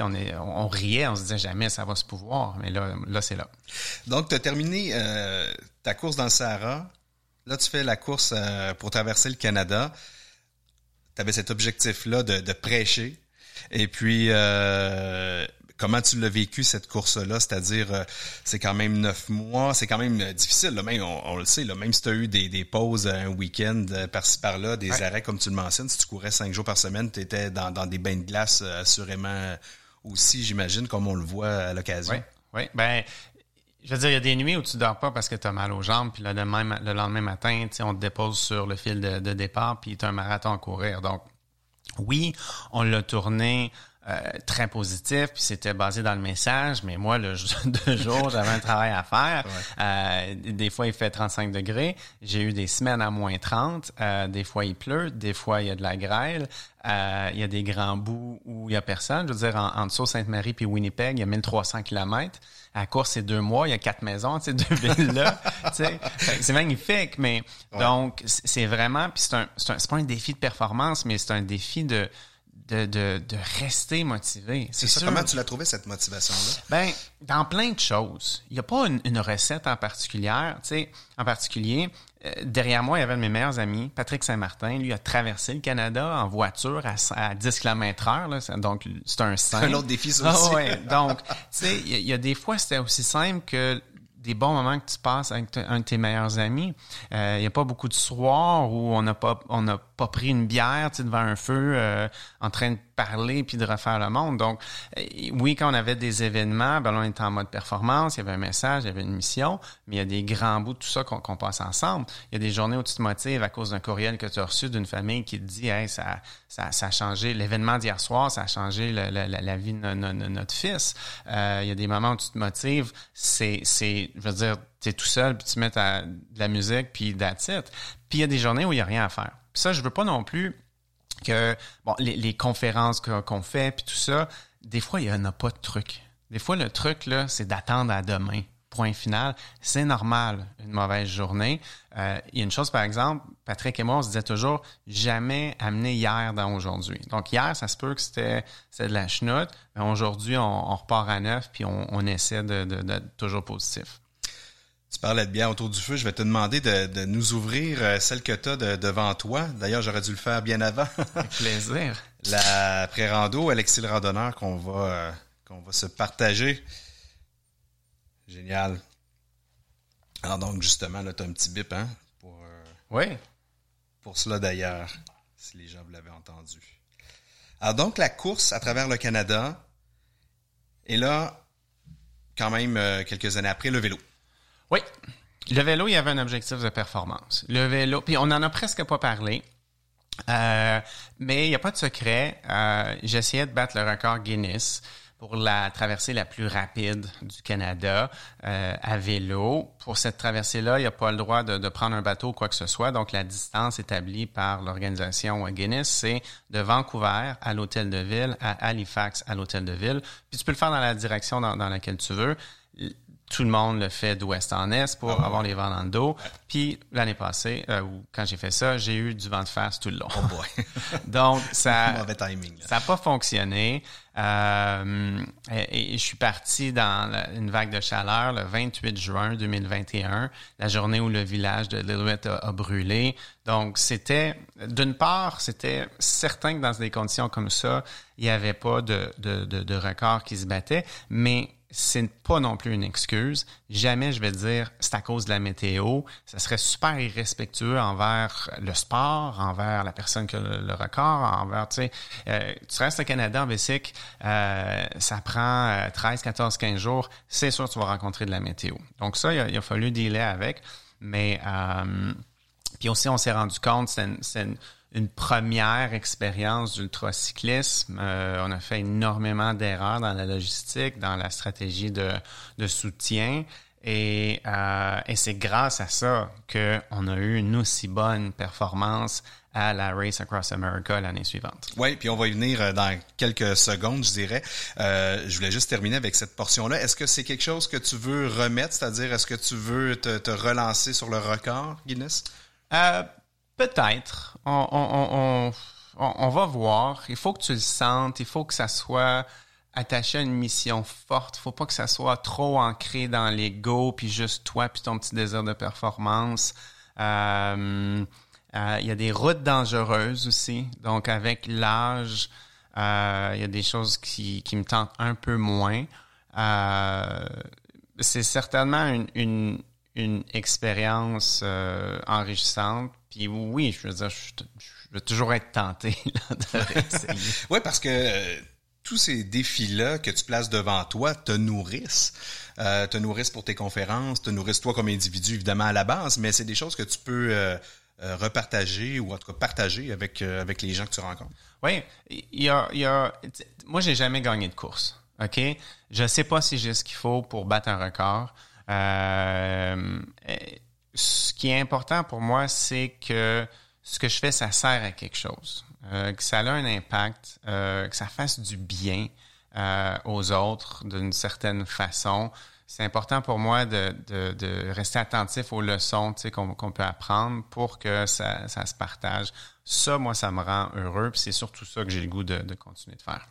on, est, on riait, on se disait jamais ça va se pouvoir mais là, là c'est là. Donc, tu as terminé euh, ta course dans le Sahara. Là, tu fais la course euh, pour traverser le Canada. Tu avais cet objectif-là de, de, prêcher. Et puis, euh, comment tu l'as vécu, cette course-là? C'est-à-dire, euh, c'est quand même neuf mois, c'est quand même difficile. Là, même, on, on, le sait, là, même si tu as eu des, des pauses un week-end par-ci par-là, des ouais. arrêts, comme tu le mentionnes, si tu courais cinq jours par semaine, tu étais dans, dans des bains de glace assurément aussi, j'imagine, comme on le voit à l'occasion. Ouais. Oui, ben, je veux dire, il y a des nuits où tu dors pas parce que tu as mal aux jambes, puis le lendemain, le lendemain matin, on te dépose sur le fil de, de départ, puis tu as un marathon à courir. Donc, oui, on l'a tourné euh, très positif, puis c'était basé dans le message, mais moi, le deux jours, j'avais un travail à faire. Ouais. Euh, des fois, il fait 35 degrés. J'ai eu des semaines à moins 30. Euh, des fois, il pleut. Des fois, il y a de la grêle. Euh, il y a des grands bouts où il y a personne. Je veux dire, en, en dessous Sainte-Marie puis Winnipeg, il y a 1300 kilomètres. À course, c'est deux mois, il y a quatre maisons, tu sais, deux villes-là. c'est magnifique, mais ouais. donc, c'est vraiment, puis c'est un, c'est un, pas un défi de performance, mais c'est un défi de, de, de, de rester motivé. C'est ça. Sûr. Comment tu l'as trouvé, cette motivation-là? Ben, dans plein de choses. Il n'y a pas une, une, recette en sais, en particulier, derrière moi, il y avait un de mes meilleurs amis, Patrick Saint-Martin. Lui a traversé le Canada en voiture à, à 10 km heure. Donc, c'est un simple. Un autre défi, ça aussi. Ah, ouais. Donc, tu sais, il y, y, a des fois, c'était aussi simple que des bons moments que tu passes avec un de tes meilleurs amis. Il euh, n'y a pas beaucoup de soirs où on n'a pas on n'a pas pris une bière devant un feu euh, en train de parler puis de refaire le monde. Donc euh, oui, quand on avait des événements, ben on était en mode performance, il y avait un message, il y avait une mission, mais il y a des grands bouts de tout ça qu'on qu passe ensemble. Il y a des journées où tu te motives à cause d'un courriel que tu as reçu d'une famille qui te dit hey, ça, ça, ça a changé l'événement d'hier soir, ça a changé le, la, la, vie de, no, no, no, notre fils. Euh, il y a des moments où tu te motives, c'est je veux dire, tu es tout seul, puis tu mets de la musique, puis that's. Puis il y a des journées où il n'y a rien à faire. Puis ça, je veux pas non plus que, bon, les, conférences qu'on qu fait, puis tout ça, des fois, il n'y en a pas de truc. Des fois, le truc, là, c'est d'attendre à demain. Point final. C'est normal, une mauvaise journée. Euh, il y a une chose, par exemple, Patrick et moi, on se disait toujours jamais amener hier dans aujourd'hui. Donc, hier, ça se peut que c'était de la chenoute, mais aujourd'hui, on, repart à neuf, puis on, essaie de, de, de, toujours positif. Tu parlais de bière autour du feu. Je vais te demander de, nous ouvrir euh, celle que tu as devant toi. D'ailleurs, j'aurais dû le faire bien avant. Avec plaisir. La pré-rando, Alexis le randonneur, qu'on va, euh, qu'on va se partager. Génial. Alors donc, justement, là, tu as un petit bip, hein? Pour, euh, oui. Pour cela, d'ailleurs, si les gens vous l'avaient entendu. Alors donc, la course à travers le Canada, et là, quand même, quelques années après, le vélo. Oui. Le vélo, il y avait un objectif de performance. Le vélo, puis on en a presque pas parlé. Euh, mais il n'y a pas de secret. Euh, J'essayais de battre le record Guinness pour la traversée la plus rapide du Canada euh, à vélo. Pour cette traversée-là, il n'y a pas le droit de, prendre un bateau ou quoi que ce soit. Donc, la distance établie par l'organisation Guinness, c'est de Vancouver à l'hôtel de ville, à Halifax à l'hôtel de ville. Puis tu peux le faire dans la direction dans laquelle tu veux tout le monde le fait d'ouest en est pour ah avoir les vents dans le dos. Puis l'année passée, euh, quand j'ai fait ça, j'ai eu du vent de face tout le long. Oh boy. Donc ça, mauvais timing. Ça n'a pas fonctionné. Euh, et, je suis parti dans une vague de chaleur le 28 juin 2021, la journée où le village de Lillooet a, brûlé. Donc c'était, d'une part, c'était certain que dans des conditions comme ça, il n'y avait pas de, de, de, de record qui se battait, mais c'est pas non plus une excuse. Jamais je vais dire c'est à cause de la météo. Ça serait super irrespectueux envers le sport, envers la personne qui a le, record, envers, tu sais, euh, tu restes au Canada en bicycle, euh, ça prend 13, 14, 15 jours, c'est sûr que tu vas rencontrer de la météo. Donc ça, il a, fallu dealer avec. Mais, euh, puis aussi, on s'est rendu compte, c'est une première expérience d'ultracyclisme. Euh, on a fait énormément d'erreurs dans la logistique, dans la stratégie de, de soutien. Et, euh, et c'est grâce à ça qu'on a eu une aussi bonne performance à la Race Across America l'année suivante. Oui, puis on va y venir euh, dans quelques secondes, je dirais. Euh, je voulais juste terminer avec cette portion-là. Est-ce que c'est quelque chose que tu veux remettre, c'est-à-dire est-ce que tu veux te, te relancer sur le record, Guinness? Euh, Peut-être. On, va voir. Il faut que tu le sentes. Il faut que ça soit attaché à une mission forte. Il faut pas que ça soit trop ancré dans l'ego, puis juste toi, puis ton petit désir de performance. Euh, euh, il y a des routes dangereuses aussi. Donc, avec l'âge, euh, il y a des choses qui, me tentent un peu moins. c'est certainement une, une expérience enrichissante puis oui, je veux dire, je, veux toujours être tenté de réessayer. oui, parce que euh, tous ces défis-là que tu places devant toi te nourrissent. Euh, te nourrissent pour tes conférences, te nourrissent toi comme individu, évidemment, à la base, mais c'est des choses que tu peux euh, repartager ou en tout cas partager avec, avec les gens que tu rencontres. Oui, il y a, il y a moi, j'ai jamais gagné de course. OK? Je sais pas si j'ai ce qu'il faut pour battre un record. Euh, ce qui est important pour moi, c'est que ce que je fais, ça sert à quelque chose, euh, que ça a un impact, euh, que ça fasse du bien euh, aux autres d'une certaine façon. C'est important pour moi de, de, de, rester attentif aux leçons qu'on peut apprendre pour que ça, ça, se partage. Ça, moi, ça me rend heureux, puis c'est surtout ça que j'ai le goût de, de continuer de faire.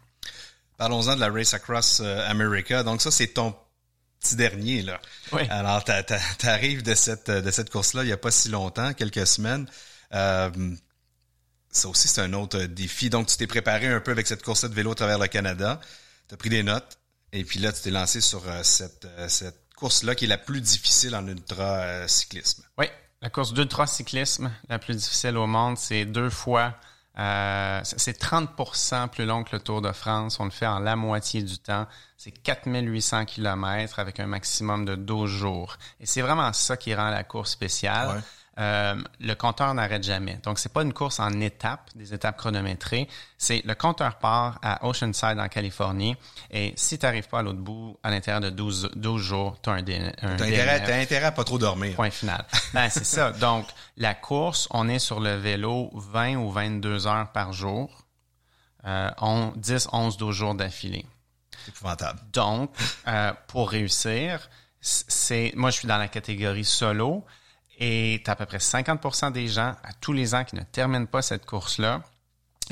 Parlons-en de la Race Across America. Donc ça, c'est ton petit dernier là. Oui. Alors tu arrives de cette de cette course là il y a pas si longtemps, quelques semaines. Euh, ça aussi c'est un autre défi. Donc tu t'es préparé un peu avec cette course de vélo à travers le Canada. Tu as pris des notes et puis là tu t'es lancé sur euh, cette euh, cette course là qui est la plus difficile en ultra cyclisme. Oui, la course d'ultra cyclisme la plus difficile au monde, c'est deux fois euh, c'est 30% plus long que le Tour de France. On le fait en la moitié du temps. C'est 4800 km avec un maximum de 12 jours. Et c'est vraiment ça qui rend la course spéciale. Euh, le compteur n'arrête jamais. Donc, c'est pas une course en étapes, des étapes chronométrées. C'est le compteur part à Oceanside en Californie. Et si tu n'arrives pas à l'autre bout, à l'intérieur de 12, 12 jours, tu as un, un T'as intérêt, intérêt à pas trop dormir. Point final. ben, c'est ça. Donc, la course, on est sur le vélo 20 ou 22 heures par jour. Euh, on, 10, 11, 12 jours d'affilée. C'est épouvantable. Donc, euh, pour réussir, c'est moi je suis dans la catégorie solo. Et tu as à peu près 50% des gens à tous les ans qui ne terminent pas cette course-là.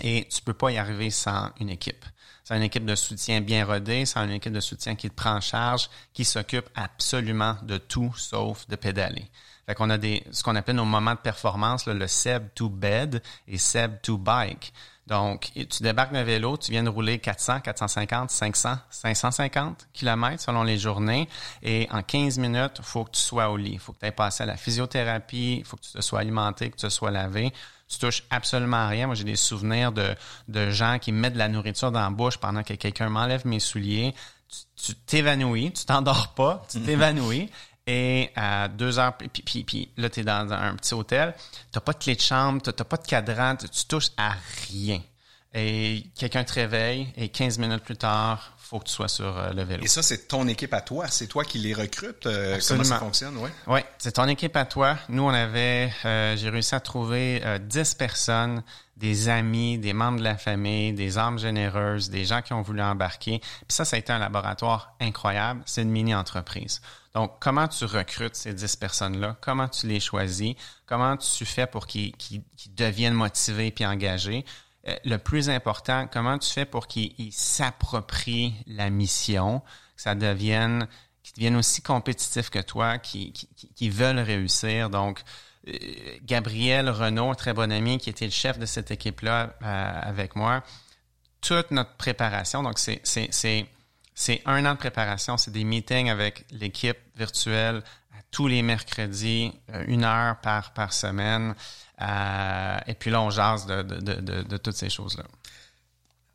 Et tu peux pas y arriver sans une équipe. Sans une équipe de soutien bien rodée, sans une équipe de soutien qui te prend en charge, qui s'occupe absolument de tout sauf de pédaler. Fait qu'on a ce qu'on appelle nos moments de performance, le Seb to bed et Seb to bike. Donc, tu débarques d'un vélo, tu viens de rouler 400, 450, 500, 550 km selon les journées. Et en 15 minutes, il faut que tu sois au lit. Il faut que tu aies passé à la physiothérapie, il faut que tu te sois alimenté, que tu te sois lavé. Tu touches absolument à rien. Moi, j'ai des souvenirs de, de gens qui mettent de la nourriture dans la bouche pendant que quelqu'un m'enlève mes souliers. Tu t'évanouis, tu t'endors pas, tu t'évanouis. Et à deux heures, puis, puis, puis là, tu es dans un petit hôtel, tu pas de clé de chambre, tu n'as pas de cadran, tu, touches à rien. Et quelqu'un te réveille et 15 minutes plus tard, faut que tu sois sur euh, le vélo. Et ça, c'est ton équipe à toi. C'est toi qui les recrutes. Euh, comment ça fonctionne, oui? Oui, c'est ton équipe à toi. Nous, on avait, euh, j'ai réussi à trouver 10 personnes, des amis, des membres de la famille, des âmes généreuses, des gens qui ont voulu embarquer. Puis ça, ça a été un laboratoire incroyable. C'est une mini-entreprise. Donc, comment tu recrutes ces 10 personnes-là? Comment tu les choisis? Comment tu fais pour qu'ils deviennent motivés puis engagés? Euh, le plus important, comment tu fais pour qu'ils s'approprient la mission, que ça devienne, qu'ils deviennent aussi compétitifs que toi, qui, veulent réussir? Donc, euh, Gabriel Renault, très bon ami, qui était le chef de cette équipe-là euh, avec moi, toute notre préparation, donc c'est c'est un an de préparation, c'est des meetings avec l'équipe virtuelle tous les mercredis, euh, une heure par, par semaine. Euh, et puis là, on jase de, de, de, de toutes ces choses-là.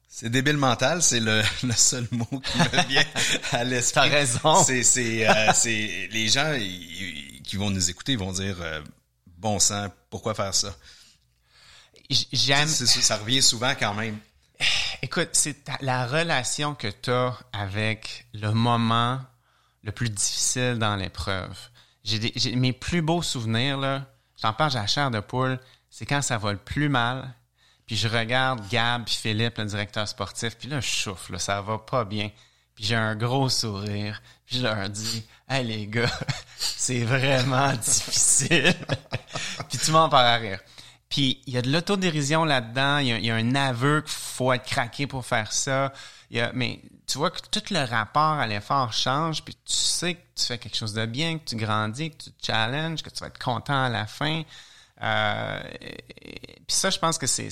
C'est débile mental, c'est le, le, seul mot qui me vient à l'esprit. T'as raison. C'est, c'est, euh, c'est les gens qui vont nous écouter vont dire bon sang, pourquoi faire ça? J'aime. Ça revient souvent quand même. Écoute, c'est la relation que tu as avec le moment le plus difficile dans l'épreuve. J'ai mes plus beaux souvenirs, là, j'en parle, j'ai la chair de poule, c'est quand ça va le plus mal, puis je regarde Gab puis Philippe, le directeur sportif, puis là, je souffle, ça va pas bien. Puis j'ai un gros sourire, puis je leur dis « Hey les gars, c'est vraiment difficile. » Puis tout le monde part à rire. Puis il y a de l'autodérision là-dedans, il, y a, un aveu qu'il faut être craqué pour faire ça. mais tu vois que tout le rapport à l'effort change, puis tu sais que tu fais quelque chose de bien, que tu grandis, que tu te challenges, que tu vas être content à la fin. Euh, puis ça, je pense que c'est,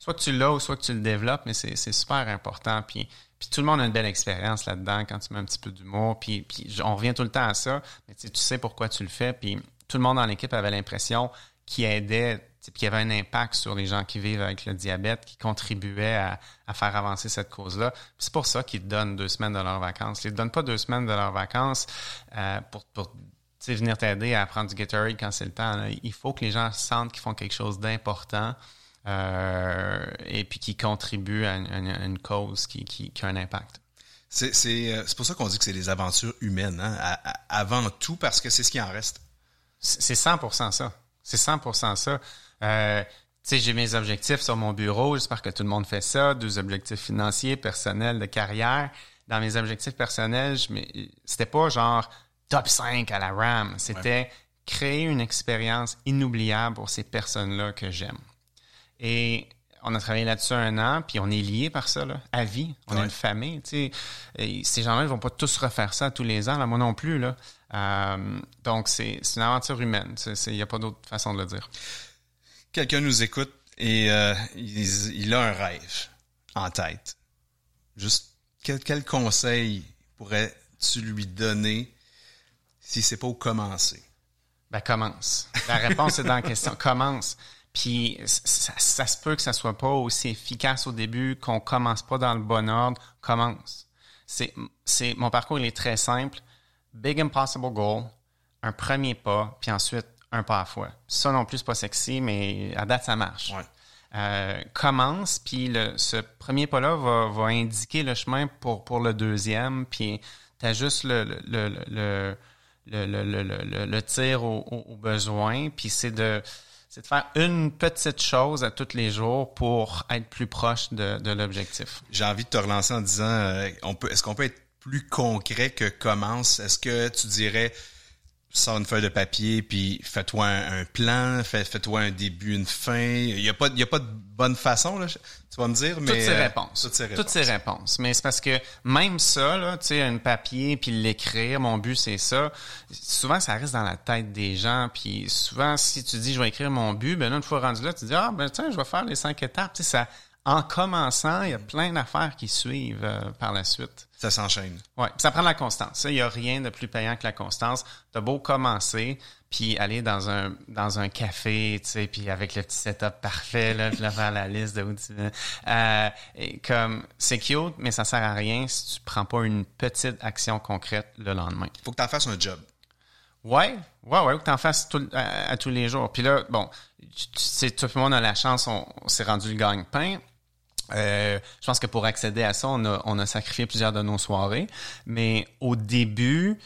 soit que tu l'as ou soit que tu le développes, mais c'est, super important. Puis, puis tout le monde a une belle expérience là-dedans quand tu mets un petit peu d'humour. Puis, puis on revient tout le temps à ça, mais tu sais pourquoi tu le fais. Puis tout le monde dans l'équipe avait l'impression qu'il aidait puis y avait un impact sur les gens qui vivent avec le diabète, qui contribuait à, faire avancer cette cause-là. C'est pour ça qu'ils donnent deux semaines de leurs vacances. Ils ne donnent pas deux semaines de leurs vacances euh, pour, pour venir t'aider à prendre du Gatorade quand c'est le temps. Il faut que les gens sentent qu'ils font quelque chose d'important euh, et puis qu'ils contribuent à une, cause qui, qui, a un impact. Euh, c'est pour ça qu'on dit que c'est des aventures humaines, hein? avant tout, parce que c'est ce qui en reste. C'est 100% ça. C'est 100% ça. Euh, j'ai mes objectifs sur mon bureau. J'espère que tout le monde fait ça. Deux objectifs financiers, personnels, de carrière. Dans mes objectifs personnels, c'était pas genre top 5 à la RAM. C'était créer une expérience inoubliable pour ces personnes-là que j'aime. Et on a travaillé là-dessus un an, puis on est lié par ça, là, à vie. On a une famille, tu sais. Ces gens-là ne vont pas tous refaire ça tous les ans, là, moi non plus, là. Euh, donc, c'est une aventure humaine. Il n'y a pas d'autre façon de le dire quelqu'un nous écoute et euh, il, a un rêve en tête, juste quel, conseil pourrais-tu lui donner si c'est pas où commencer? Ben, commence. La réponse est dans la question. Commence. Puis ça, se peut que ça soit pas aussi efficace au début, qu'on commence pas dans le bon ordre. Commence. C'est, mon parcours, il est très simple. Big impossible goal, un premier pas, puis ensuite un pas à fois. Ça non plus, c'est pas sexy, mais à date, ça marche. Euh, commence, puis ce premier pas-là va, indiquer le chemin pour, pour le deuxième, puis tu as juste le, le, le, le, le tir au, besoin, puis c'est de, de faire une petite chose à tous les jours pour être plus proche de, de l'objectif. J'ai envie de te relancer en disant, euh, on peut, est-ce qu'on peut être plus concret que commence? Est-ce que tu dirais sors une feuille de papier, puis fais-toi un, plan, fais, fais-toi un début, une fin. Il y a pas, il y a pas de bonne façon là. Tu vas me dire, mais toutes ces euh, réponses, toutes ces réponses, toutes ces réponses. Mais c'est parce que même ça là, tu sais, un papier puis l'écrire, mon but c'est ça. Souvent ça reste dans la tête des gens, puis souvent si tu dis je vais écrire mon but, ben là une fois rendu là, tu dis ah ben tiens je vais faire les cinq étapes. Tu sais ça en commençant, il y a plein d'affaires qui suivent euh, par la suite. Ça s'enchaîne. Ouais, ça prend la constance. Il y a rien de plus payant que la constance. T'as beau commencer, puis aller dans un dans un café, tu sais, puis avec le petit setup parfait là, je faire la liste de où tu veux. Euh, comme c'est cute, mais ça sert à rien si tu prends pas une petite action concrète le lendemain. Faut que tu en fasses un job. Ouais, ouais, ouais, que tu en fasses à, tous les jours. Puis là, bon, tu sais, tout le monde a la chance, on, on s'est rendu le gagne-pain euh, je pense que pour accéder à ça, on a, sacrifié plusieurs de nos soirées. Mais au début,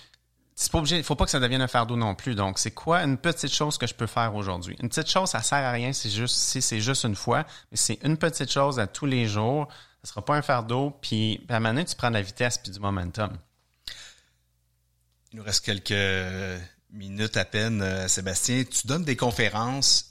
c'est pas obligé, il faut pas que ça devienne un fardeau non plus. Donc, c'est quoi une petite chose que je peux faire aujourd'hui? Une petite chose, ça sert à rien si, juste, si c'est juste une fois, mais c'est une petite chose à tous les jours. Ce sera pas un fardeau, puis à un moment tu prends de la vitesse puis du momentum. Il nous reste quelques minutes à peine, euh, Sébastien. Tu donnes des conférences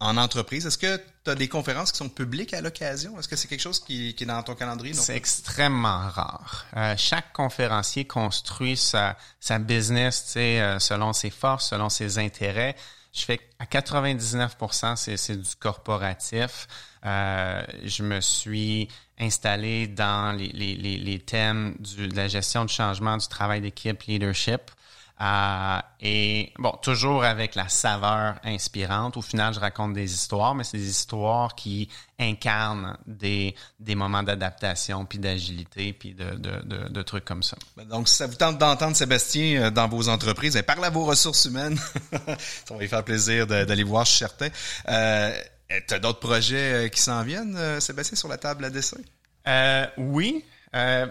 en entreprise. Est-ce que tu as des conférences qui sont publiques à l'occasion? Est-ce que c'est quelque chose qui, est dans ton calendrier? C'est extrêmement rare. Euh, chaque conférencier construit sa, sa business euh, selon ses forces, selon ses intérêts. Je fais à 99% c'est, du corporatif. Euh, je me suis installé dans les, les, les, thèmes de la gestion du changement, du travail d'équipe, leadership. Euh, et bon, toujours avec la saveur inspirante. Au final, je raconte des histoires, mais c'est des histoires qui incarnent des, des moments d'adaptation, puis d'agilité, puis de, de, de, de, trucs comme ça. Ben, donc, si ça vous tente d'entendre Sébastien euh, dans vos entreprises, ben, parlez à vos ressources humaines. ça va lui faire plaisir d'aller voir, je suis certain. Euh, T'as d'autres projets euh, qui s'en viennent, Sébastien, sur la table à dessin? Euh, oui. Euh,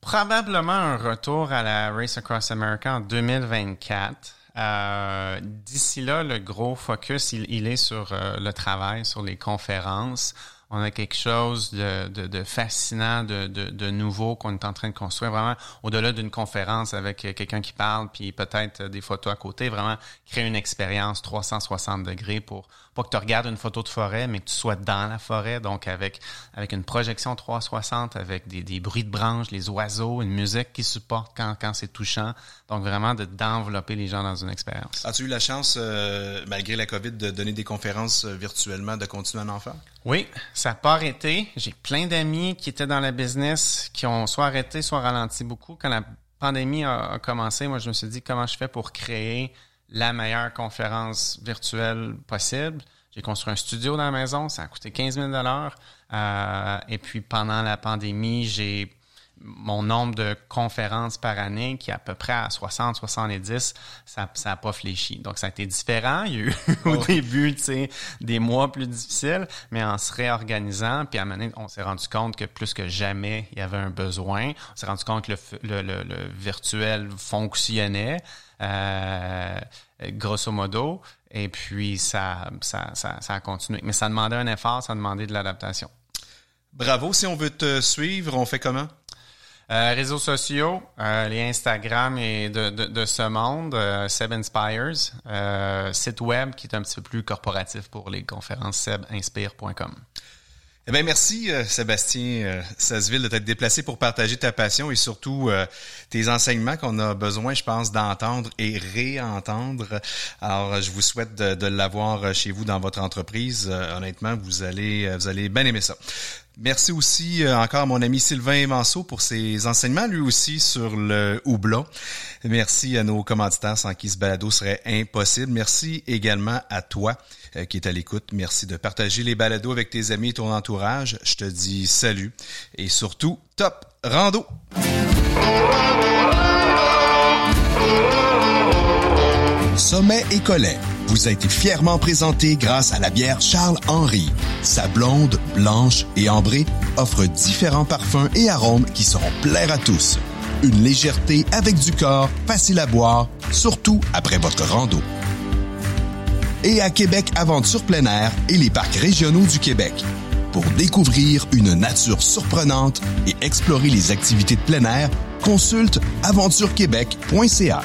Probablement un retour à la Race Across America en 2024. Euh, D'ici là, le gros focus, il, est sur euh, le travail, sur les conférences. On a quelque chose de, de, de fascinant, de, de, de nouveau qu'on est en train de construire. Vraiment, au-delà d'une conférence avec quelqu'un qui parle, puis peut-être des photos à côté, vraiment créer une expérience 360 degrés pour pas que tu regardes une photo de forêt, mais que tu sois dans la forêt, donc avec avec une projection 360, avec des, des bruits de branches, les oiseaux, une musique qui supporte quand, quand c'est touchant. Donc vraiment de d'envelopper les gens dans une expérience. As-tu eu la chance, euh, malgré la COVID, de donner des conférences euh, virtuellement, de continuer à en faire? Oui, ça n'a pas arrêté. J'ai plein d'amis qui étaient dans la business, qui ont soit arrêté, soit ralenti beaucoup. Quand la pandémie a, a commencé, moi je me suis dit comment je fais pour créer la meilleure conférence virtuelle possible. J'ai construit un studio dans la maison, ça a coûté 15 000 euh, Et puis pendant la pandémie, j'ai mon nombre de conférences par année qui est à peu près à 60, 70, ça n'a pas fléchi. Donc, ça a été différent. Il y a eu au début, tu sais, des mois plus difficiles, mais en se réorganisant, puis à un moment donné, on s'est rendu compte que plus que jamais, il y avait un besoin. On s'est rendu compte que le, le, le virtuel fonctionnait euh, grosso modo. Et puis, ça, ça, ça, ça a continué. Mais ça demandait un effort, ça demandait de l'adaptation. Bravo. Si on veut te suivre, on fait comment? Euh, réseaux sociaux, euh, les Instagram et de, de, de ce monde, euh, Seb Inspires, euh, site web qui est un petit peu plus corporatif pour les conférences sebinspire.com. Eh bien, merci euh, Sébastien euh, Sasseville de t'être déplacé pour partager ta passion et surtout tes enseignements qu'on a besoin, je pense, d'entendre et réentendre. Alors, je vous souhaite de, de l'avoir chez vous dans votre entreprise. honnêtement, vous allez, vous allez bien aimer ça. Merci aussi encore à mon ami Sylvain Manceau pour ses enseignements, lui aussi, sur le houblon. Merci à nos commanditaires sans qui ce balado serait impossible. Merci également à toi euh, qui est à l'écoute. Merci de partager les balados avec tes amis et ton entourage. Je te dis salut et surtout, top rando! Sommet et vous a été fièrement présenté grâce à la bière Charles Henry. Sa blonde, blanche et ambrée offre différents parfums et arômes qui seront plaire à tous. Une légèreté avec du corps, facile à boire, surtout après votre rando et à Québec Aventure plein air et les parcs régionaux du Québec. Pour découvrir une nature surprenante et explorer les activités de plein air, consulte aventurequebec.ca.